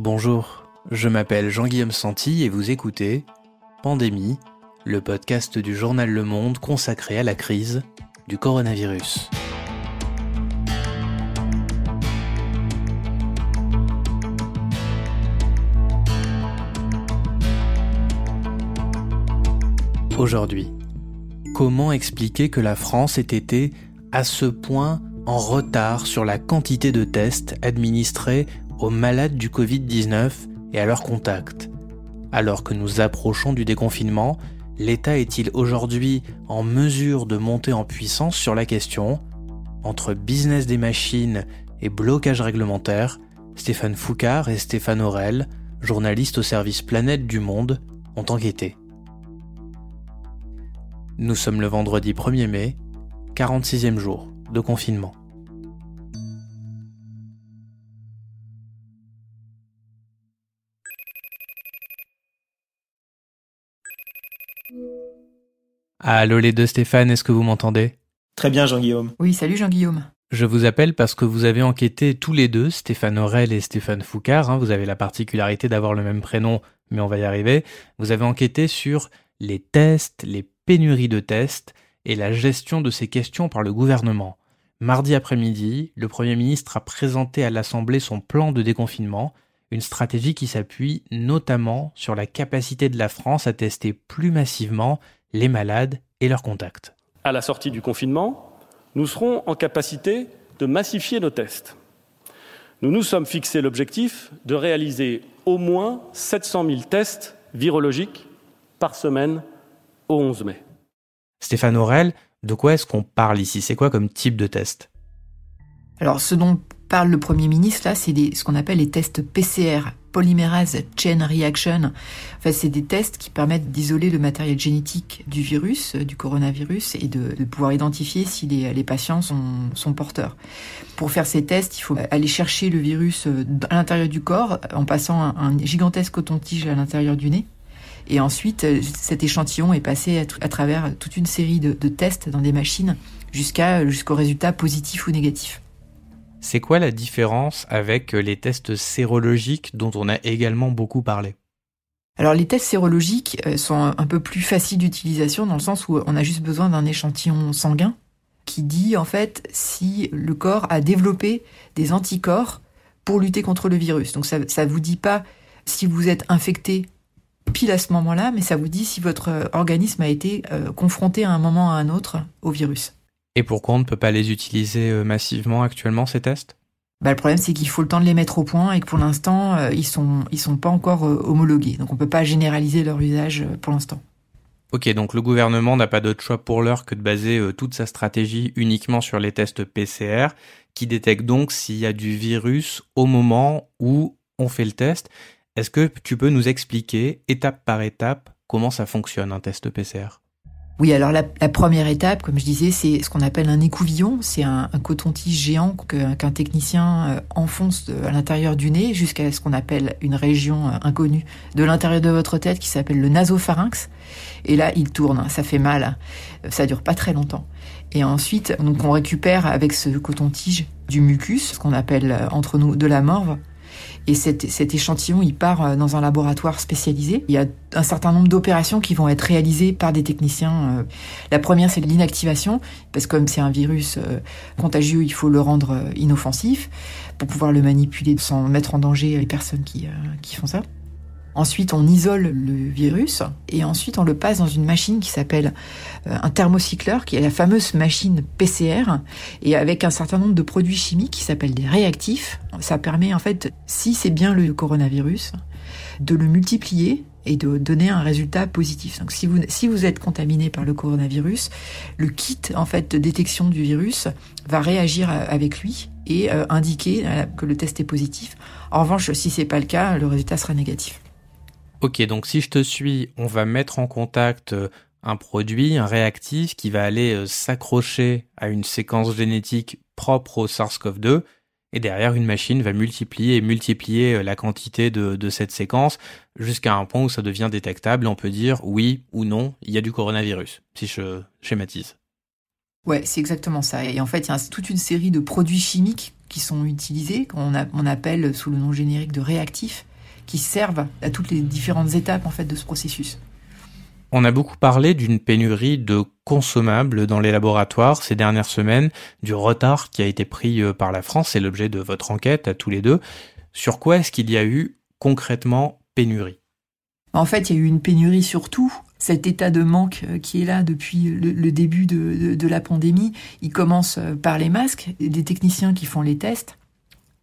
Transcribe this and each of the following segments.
Bonjour, je m'appelle Jean-Guillaume Santi et vous écoutez Pandémie, le podcast du journal Le Monde consacré à la crise du coronavirus. Aujourd'hui, comment expliquer que la France ait été à ce point en retard sur la quantité de tests administrés aux malades du Covid-19 et à leurs contacts. Alors que nous approchons du déconfinement, l'État est-il aujourd'hui en mesure de monter en puissance sur la question? Entre business des machines et blocage réglementaire, Stéphane Foucard et Stéphane Aurel, journalistes au service Planète du Monde, ont enquêté. Nous sommes le vendredi 1er mai, 46e jour de confinement. Allô les deux Stéphane, est-ce que vous m'entendez? Très bien Jean-Guillaume. Oui, salut Jean-Guillaume. Je vous appelle parce que vous avez enquêté tous les deux, Stéphane Aurel et Stéphane Foucard, hein, vous avez la particularité d'avoir le même prénom, mais on va y arriver. Vous avez enquêté sur les tests, les pénuries de tests et la gestion de ces questions par le gouvernement. Mardi après-midi, le Premier ministre a présenté à l'Assemblée son plan de déconfinement, une stratégie qui s'appuie notamment sur la capacité de la France à tester plus massivement les malades et leurs contacts. À la sortie du confinement, nous serons en capacité de massifier nos tests. Nous nous sommes fixé l'objectif de réaliser au moins 700 000 tests virologiques par semaine au 11 mai. Stéphane Aurel, de quoi est-ce qu'on parle ici? C'est quoi comme type de test? Alors, ce dont parle le Premier ministre, là, c'est ce qu'on appelle les tests PCR, Polymerase Chain Reaction. Enfin, c'est des tests qui permettent d'isoler le matériel génétique du virus, du coronavirus, et de, pouvoir identifier si les, patients sont, sont, porteurs. Pour faire ces tests, il faut aller chercher le virus à l'intérieur du corps en passant un, un gigantesque coton-tige à l'intérieur du nez. Et ensuite, cet échantillon est passé à, travers toute une série de, de tests dans des machines jusqu'à jusqu'au résultat positif ou négatif. C'est quoi la différence avec les tests sérologiques dont on a également beaucoup parlé? Alors les tests sérologiques euh, sont un peu plus faciles d'utilisation dans le sens où on a juste besoin d'un échantillon sanguin qui dit en fait si le corps a développé des anticorps pour lutter contre le virus. Donc ça ne vous dit pas si vous êtes infecté pile à ce moment-là, mais ça vous dit si votre organisme a été euh, confronté à un moment ou à un autre au virus. Et pourquoi on ne peut pas les utiliser euh, massivement actuellement, ces tests? Bah, le problème, c'est qu'il faut le temps de les mettre au point et que pour l'instant, euh, ils sont ils sont pas encore euh, homologués. Donc, on peut pas généraliser leur usage pour l'instant. Ok, donc le gouvernement n'a pas d'autre choix pour l'heure que de baser toute sa stratégie uniquement sur les tests PCR, qui détectent donc s'il y a du virus au moment où on fait le test. Est-ce que tu peux nous expliquer, étape par étape, comment ça fonctionne un test PCR oui, alors la, première étape, comme je disais, c'est ce qu'on appelle un écouvillon. C'est un, coton-tige géant qu'un technicien euh, enfonce à l'intérieur du nez jusqu'à ce qu'on appelle une région euh, inconnue de l'intérieur de votre tête qui s'appelle le nasopharynx. Et là, il tourne, ça fait mal, ça dure pas très longtemps. Et ensuite, donc on récupère avec ce coton-tige du mucus, ce qu'on appelle euh, entre nous de la morve, et cet, échantillon, il part euh, dans un laboratoire spécialisé. Il y a un certain nombre d'opérations qui vont être réalisées par des techniciens. Euh. La première, c'est l'inactivation, parce que comme c'est un virus euh, contagieux, il faut le rendre inoffensif pour pouvoir le manipuler sans mettre en danger les personnes qui, qui font ça. Ensuite, on isole le virus et ensuite on le passe dans une machine qui s'appelle euh, un thermocycleur, qui est la fameuse machine PCR, et avec un certain nombre de produits chimiques qui s'appellent des réactifs. Ça permet en fait, si c'est bien le coronavirus, de le multiplier et de donner un résultat positif. Donc si vous, si vous êtes contaminé par le coronavirus, le kit en fait de détection du virus va réagir avec lui et euh, indiquer euh, que le test est positif. En revanche, si c'est pas le cas, le résultat sera négatif. Ok, donc si je te suis, on va mettre en contact euh, un produit, un réactif qui va aller euh, s'accrocher à une séquence génétique propre au SARS-CoV-2 et derrière une machine va multiplier et multiplier euh, la quantité de, cette séquence jusqu'à un point où ça devient détectable on peut dire oui ou non, il y a du coronavirus, si je schématise. Ouais, c'est exactement ça. Et en fait, il y a toute une série de produits chimiques qui sont utilisés, qu'on on appelle sous le nom générique de réactifs, qui servent à toutes les différentes étapes en fait de ce processus. On a beaucoup parlé d'une pénurie de consommables dans les laboratoires ces dernières semaines, du retard qui a été pris euh, par la France, c'est l'objet de votre enquête à tous les deux. Sur quoi est-ce qu'il y a eu concrètement pénurie? En fait, il y a eu une pénurie surtout cet état de manque euh, qui est là depuis le, début de, la pandémie, il commence euh, par les masques, des techniciens qui font les tests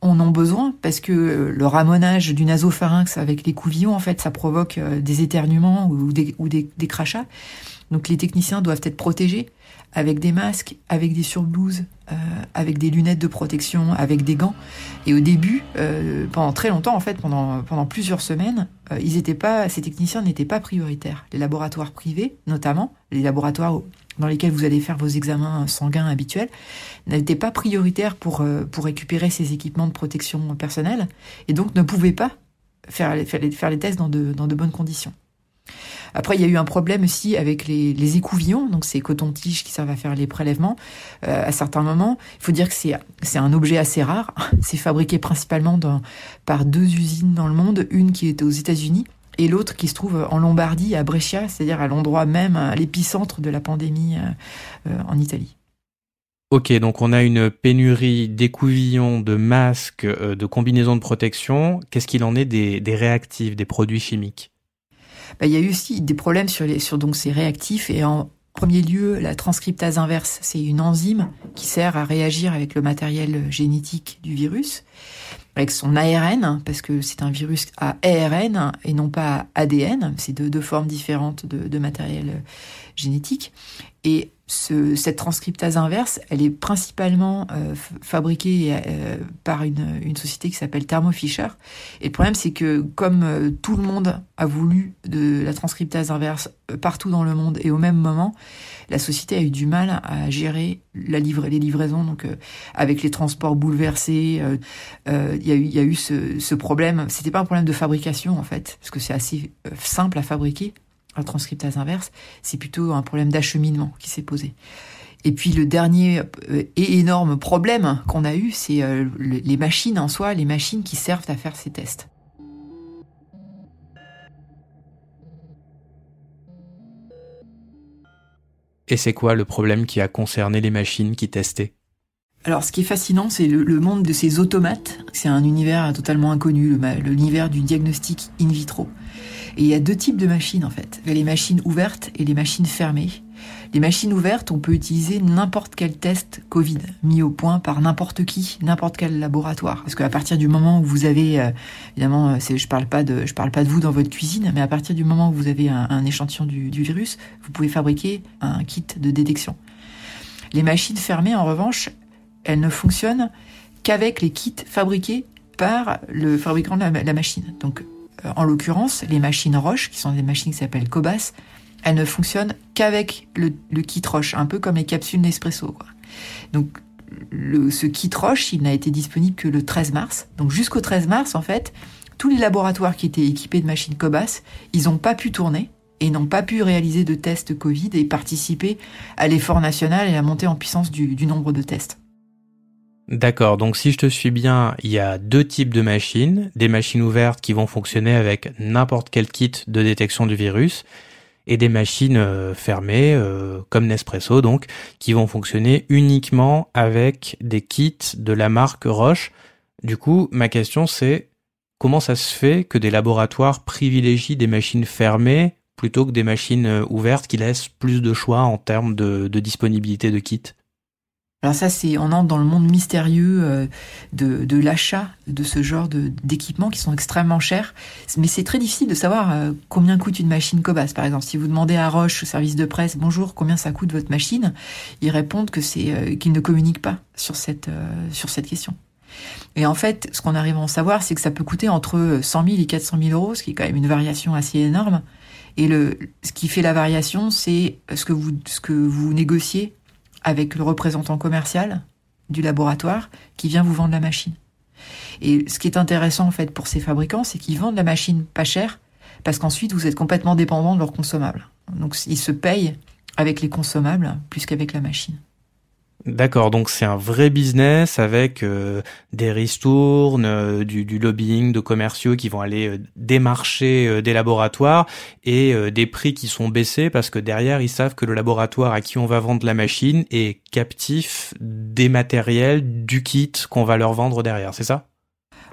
en ont besoin parce que euh, le ramonage du nasopharynx avec les couvillons, en fait, ça provoque euh, des éternuements ou des, ou des, crachats. Donc les techniciens doivent être protégés avec des masques, avec des surblouses, euh, avec des lunettes de protection, avec des gants. Et au début, euh, pendant très longtemps, en fait, pendant, pendant plusieurs semaines, euh, ils étaient pas, ces techniciens n'étaient pas prioritaires. Les laboratoires privés, notamment, les laboratoires dans lesquels vous allez faire vos examens sanguins habituels, n'étaient pas prioritaires pour, pour récupérer ces équipements de protection personnelle et donc ne pouvaient pas faire, faire, les, faire les tests dans de, dans de bonnes conditions. Après, il y a eu un problème aussi avec les, les écouvillons, donc ces cotons-tiges qui servent à faire les prélèvements. Euh, à certains moments, il faut dire que c'est c'est un objet assez rare. C'est fabriqué principalement dans, par deux usines dans le monde, une qui est aux États-Unis et l'autre qui se trouve en Lombardie, à Brescia, c'est-à-dire à, l'endroit même, à l'épicentre de la pandémie euh, euh, en Italie. Ok, donc on a une pénurie d'écouvillons, de masques, euh, de combinaisons de protection. Qu'est-ce qu'il en est des, des réactifs, des produits chimiques? Bah, il y a eu aussi des problèmes sur, les, sur donc ces réactifs et en premier lieu, la transcriptase inverse, c'est une enzyme qui sert à réagir avec le matériel génétique du virus, avec son ARN, parce que c'est un virus à ARN et non pas à ADN, c'est deux, formes différentes de, de matériel génétique. Et ce, cette transcriptase inverse, elle est principalement euh, fabriquée euh, par une, société qui s'appelle Thermo Fisher. Et le problème, c'est que comme euh, tout le monde a voulu de la transcriptase inverse partout dans le monde et au même moment, la société a eu du mal à gérer la livre, les livraisons. Donc, avec les transports bouleversés, il y a eu, y a eu ce, ce problème. C'était pas un problème de fabrication en fait, parce que c'est assez simple à fabriquer transcriptase inverse, c'est plutôt un problème d'acheminement qui s'est posé. Et puis le dernier euh, et énorme problème qu'on a eu, c'est euh, les machines en soi, les machines qui servent à faire ces tests. Et c'est quoi le problème qui a concerné les machines qui testaient? Alors, ce qui est fascinant, c'est le, monde de ces automates. C'est un univers totalement inconnu, l'univers du diagnostic in vitro. Et il y a deux types de machines en fait. Il y a les machines ouvertes et les machines fermées. Les machines ouvertes, on peut utiliser n'importe quel test Covid mis au point par n'importe qui, n'importe quel laboratoire. Parce qu'à partir du moment où vous avez, euh, évidemment, euh, je parle pas de, je parle pas de vous dans votre cuisine, mais à partir du moment où vous avez un, échantillon du, virus, vous pouvez fabriquer un kit de détection. Les machines fermées, en revanche, elles ne fonctionnent qu'avec les kits fabriqués par le fabricant de la, machine. Donc, en l'occurrence, les machines Roche, qui sont des machines qui s'appellent Cobas, elles ne fonctionnent qu'avec le, kit Roche, un peu comme les capsules Nespresso. Donc, le, ce kit Roche, il n'a été disponible que le 13 mars. Donc, jusqu'au 13 mars, en fait, tous les laboratoires qui étaient équipés de machines Cobas, ils n'ont pas pu tourner et n'ont pas pu réaliser de tests Covid et participer à l'effort national et à la montée en puissance du nombre de tests. D'accord, donc si je te suis bien, il y a deux types de machines, des machines ouvertes qui vont fonctionner avec n'importe quel kit de détection du virus, et des machines euh, fermées, euh, comme Nespresso donc, qui vont fonctionner uniquement avec des kits de la marque Roche. Du coup, ma question c'est comment ça se fait que des laboratoires privilégient des machines fermées plutôt que des machines euh, ouvertes qui laissent plus de choix en termes de, de disponibilité de kits? Alors ça, c'est on entre dans le monde mystérieux euh, de, de l'achat de ce genre d'équipements qui sont extrêmement chers. Mais c'est très difficile de savoir euh, combien coûte une machine Cobas. Par exemple, si vous demandez à Roche, au service de presse, bonjour, combien ça coûte votre machine, ils répondent que c'est euh, qu'ils ne communiquent pas sur cette sur cette question. Et en fait, ce qu'on arrive à en savoir, c'est que ça peut coûter entre 100 000 et 400 000 euros, ce qui est quand même une variation assez énorme. Et le, ce qui fait la variation, c'est ce que vous, ce que vous négociez avec le représentant commercial du laboratoire qui vient vous vendre la machine. Et ce qui est intéressant en fait pour ces fabricants, c'est qu'ils vendent la machine pas chère parce qu'ensuite vous êtes complètement dépendant de leurs consommables. Donc ils se payent avec les consommables plus qu'avec la machine. D'accord, donc c'est un vrai business avec euh, des ristournes, euh, du, lobbying de commerciaux qui vont aller euh, démarcher des laboratoires et des prix qui sont baissés parce que derrière ils savent que le laboratoire à qui on va vendre la machine est captif des matériels, du kit qu'on va leur vendre derrière, c'est ça?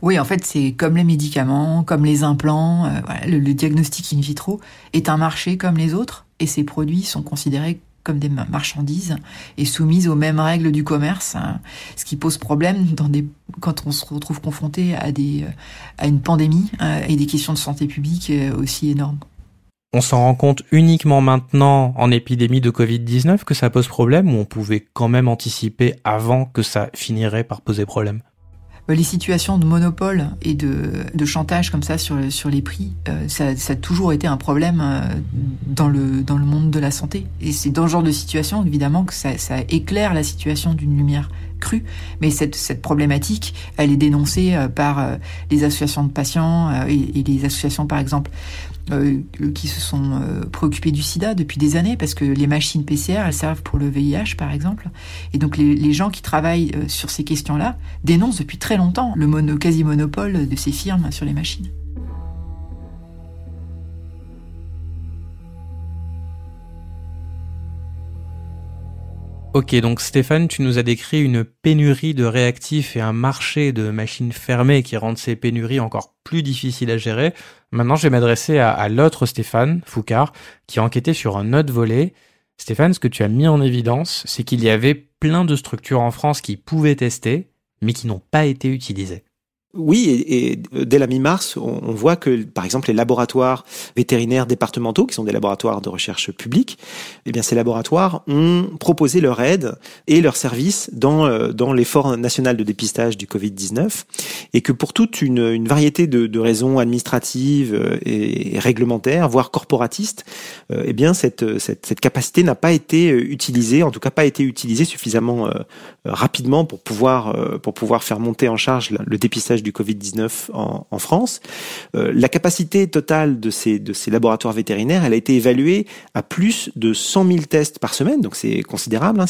Oui, en fait, c'est comme les médicaments, comme les implants. le, le diagnostic in vitro est un marché comme les autres et ces produits sont considérés comme des marchandises et soumises aux mêmes règles du commerce, hein, ce qui pose problème quand on se retrouve confronté à, à une pandémie hein, et des questions de santé publique euh, aussi énormes. On s'en rend compte uniquement maintenant en épidémie de Covid-19 que ça pose problème ou on pouvait quand même anticiper avant que ça finirait par poser problème? euh, les situations de monopole et de, de chantage comme ça sur, sur les prix, euh, ça, a toujours été un problème euh, dans, le, dans le monde de la santé. Et c'est dans ce genre de situation, évidemment, que ça, éclaire la situation d'une lumière crue. Mais cette, cette problématique, elle est dénoncée par les associations de patients et les associations, par exemple, euh, qui se sont euh, préoccupés du sida depuis des années parce que les machines PCR, elles servent pour le VIH par exemple. Et donc les, gens qui travaillent euh, sur ces questions-là dénoncent depuis très longtemps le mono, quasi-monopole de ces firmes sur les machines. Ok, donc Stéphane, tu nous as décrit une pénurie de réactifs et un marché de machines fermées qui rendent ces pénuries encore plus difficiles à gérer. Maintenant, je vais m'adresser à, l'autre Stéphane Foucard, qui a enquêté sur un autre volet. Stéphane, ce que tu as mis en évidence, c'est qu'il y avait plein de structures en France qui pouvaient tester, mais qui n'ont pas été utilisées. Oui, et, dès la mi-mars, on, voit que, par exemple, les laboratoires vétérinaires départementaux, qui sont des laboratoires de recherche publics, eh bien, ces laboratoires ont proposé leur aide et leur service dans, euh, dans l'effort national de dépistage du Covid-19, et que pour toute une, variété de, raisons administratives euh, et, réglementaires, voire corporatistes, euh, eh bien, cette, cette, cette capacité n'a pas été utilisée, en tout cas pas été utilisée suffisamment rapidement pour pouvoir, pour pouvoir faire monter en charge le dépistage du Covid-19 en, France. Euh, la capacité totale de ces, de ces laboratoires vétérinaires, elle a été évaluée à plus de 100 000 tests par semaine, donc c'est considérable. Hein.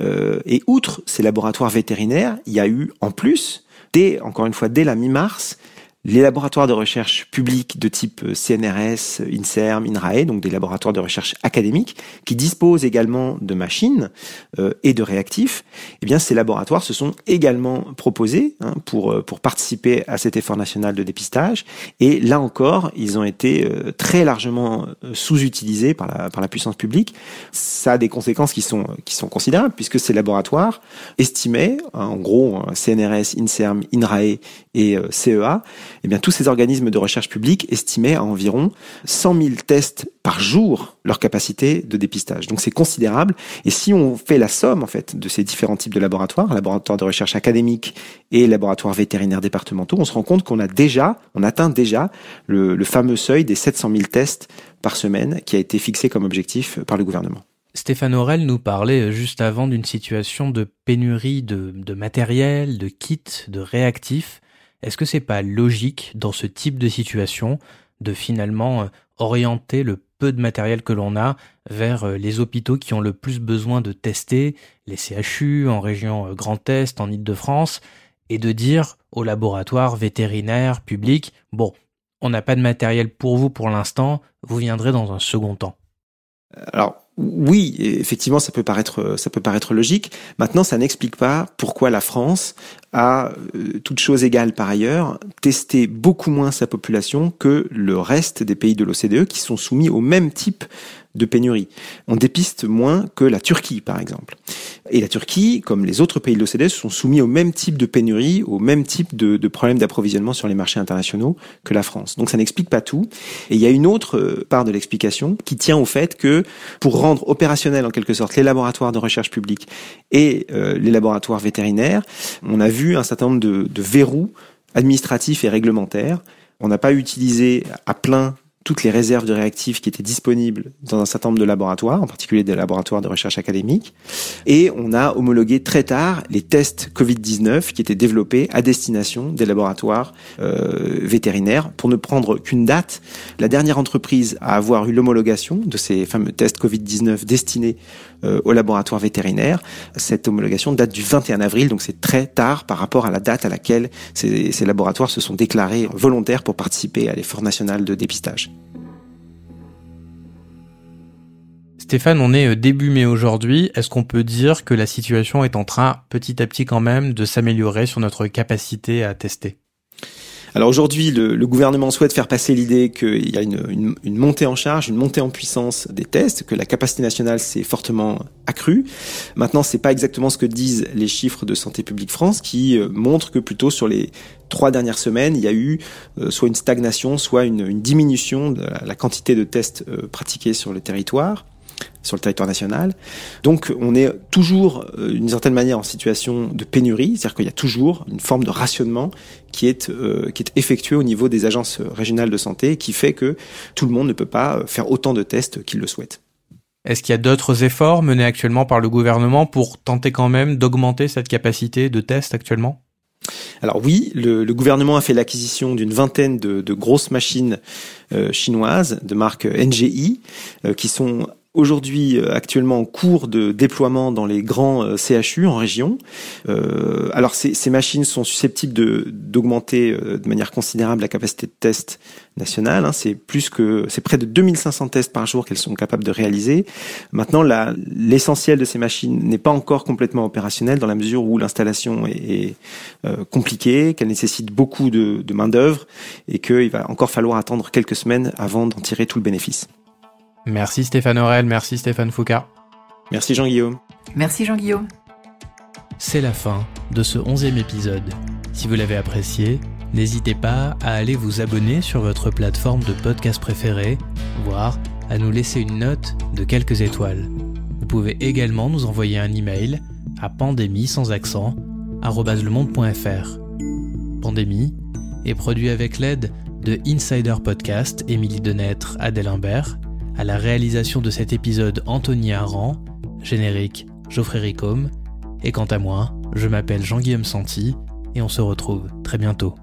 Euh, et outre ces laboratoires vétérinaires, il y a eu en plus, dès, encore une fois, dès la mi-mars, les laboratoires de recherche publics de type CNRS, INSERM, INRAE, donc des laboratoires de recherche académiques, qui disposent également de machines euh, et de réactifs, eh bien ces laboratoires se sont également proposés hein, pour euh, pour participer à cet effort national de dépistage. Et là encore, ils ont été euh, très largement sous-utilisés par la puissance publique. Ça a des conséquences qui sont qui sont considérables puisque ces laboratoires estimaient, en gros, CNRS, INSERM, INRAE et CEA eh bien, tous ces organismes de recherche publique estimaient à environ 100 000 tests par jour leur capacité de dépistage. Donc c'est considérable. Et si on fait la somme en fait de ces différents types de laboratoires, laboratoires de recherche académique et laboratoires vétérinaires départementaux, on se rend compte qu'on a déjà, on atteint déjà le, le fameux seuil des 700 000 tests par semaine qui a été fixé comme objectif par le gouvernement. Stéphane Aurel nous parlait juste avant d'une situation de pénurie de, de matériel, de kits, de réactifs. Est-ce que c'est pas logique dans ce type de situation de finalement euh, orienter le peu de matériel que l'on a vers euh, les hôpitaux qui ont le plus besoin de tester, les CHU en région euh, Grand Est, en Ile-de-France, et de dire aux laboratoires vétérinaires publics, bon, on n'a pas de matériel pour vous pour l'instant, vous viendrez dans un second temps. Alors, oui, effectivement, ça peut paraître, ça peut paraître logique. Maintenant, ça n'explique pas pourquoi la France a, euh, toute chose égale par ailleurs, testé beaucoup moins sa population que le reste des pays de l'OCDE qui sont soumis au même type de pénurie. On dépiste moins que la Turquie, par exemple. Et la Turquie, comme les autres pays de l'OCDE, sont soumis au même type de pénurie, au même type de, problèmes d'approvisionnement sur les marchés internationaux que la France. Donc ça n'explique pas tout. Et il y a une autre euh, part de l'explication qui tient au fait que pour rendre opérationnels en quelque sorte les laboratoires de recherche publique et euh, les laboratoires vétérinaires, on a vu un certain nombre de verrous administratifs et réglementaires. On n'a pas utilisé à plein toutes les réserves de réactifs qui étaient disponibles dans un certain nombre de laboratoires, en particulier des laboratoires de recherche académique. Et on a homologué très tard les tests Covid-19 qui étaient développés à destination des laboratoires euh, vétérinaires. Pour ne prendre qu'une date, la dernière entreprise à avoir eu l'homologation de ces fameux tests Covid-19 destinés au laboratoire vétérinaire. Cette homologation date du 21 avril, donc c'est très tard par rapport à la date à laquelle ces, ces laboratoires se sont déclarés volontaires pour participer à l'effort national de dépistage. Stéphane, on est euh, début mai aujourd'hui. Est-ce qu'on peut dire que la situation est en train petit à petit quand même de s'améliorer sur notre capacité à tester? Alors aujourd'hui, le, gouvernement souhaite faire passer l'idée qu'il y a une, montée en charge, une montée en puissance des tests, que la capacité nationale s'est fortement accrue. Maintenant, c'est pas exactement ce que disent les chiffres de Santé publique France, qui euh, montrent que plutôt sur les trois dernières semaines, il y a eu euh, soit une stagnation, soit une, diminution de la, quantité de tests pratiqués sur le territoire sur le territoire national. Donc on est toujours euh, d'une certaine manière en situation de pénurie, c'est-à-dire qu'il y a toujours une forme de rationnement qui est euh, qui est effectué au niveau des agences régionales de santé, qui fait que tout le monde ne peut pas faire autant de tests qu'il le souhaite. Est-ce qu'il y a d'autres efforts menés actuellement par le gouvernement pour tenter quand même d'augmenter cette capacité de test actuellement? Alors oui, le, gouvernement a fait l'acquisition d'une vingtaine de, grosses machines euh, chinoises de marque NGI qui sont aujourd'hui euh, actuellement en cours de déploiement dans les grands euh, CHU en région. Euh, alors ces, machines sont susceptibles d'augmenter de manière considérable la capacité de test nationale. Hein. C'est plus que c'est près de 2500 tests par jour qu'elles sont capables de réaliser. Maintenant, l'essentiel de ces machines n'est pas encore complètement opérationnel dans la mesure où l'installation est, compliquée, qu'elle nécessite beaucoup de, de main d'œuvre et qu'il va encore falloir attendre quelques semaines avant d'en tirer tout le bénéfice. Merci Stéphane Aurel, merci Stéphane Foucault. Merci Jean-Guillaume. Merci Jean-Guillaume. C'est la fin de ce onzième épisode. Si vous l'avez apprécié, n'hésitez pas à aller vous abonner sur votre plateforme de podcast préférée, voire à nous laisser une note de quelques étoiles. Vous pouvez également nous envoyer un email à pandémie sans accent @lemonde.fr. Pandémie est produit avec l'aide de Insider Podcast, Émilie Denêtre, Adèle Imbert à la réalisation de cet épisode Anthony Aran, générique Geoffrey Ricôme, et quant à moi, je m'appelle Jean-Guillaume Santi, et on se retrouve très bientôt.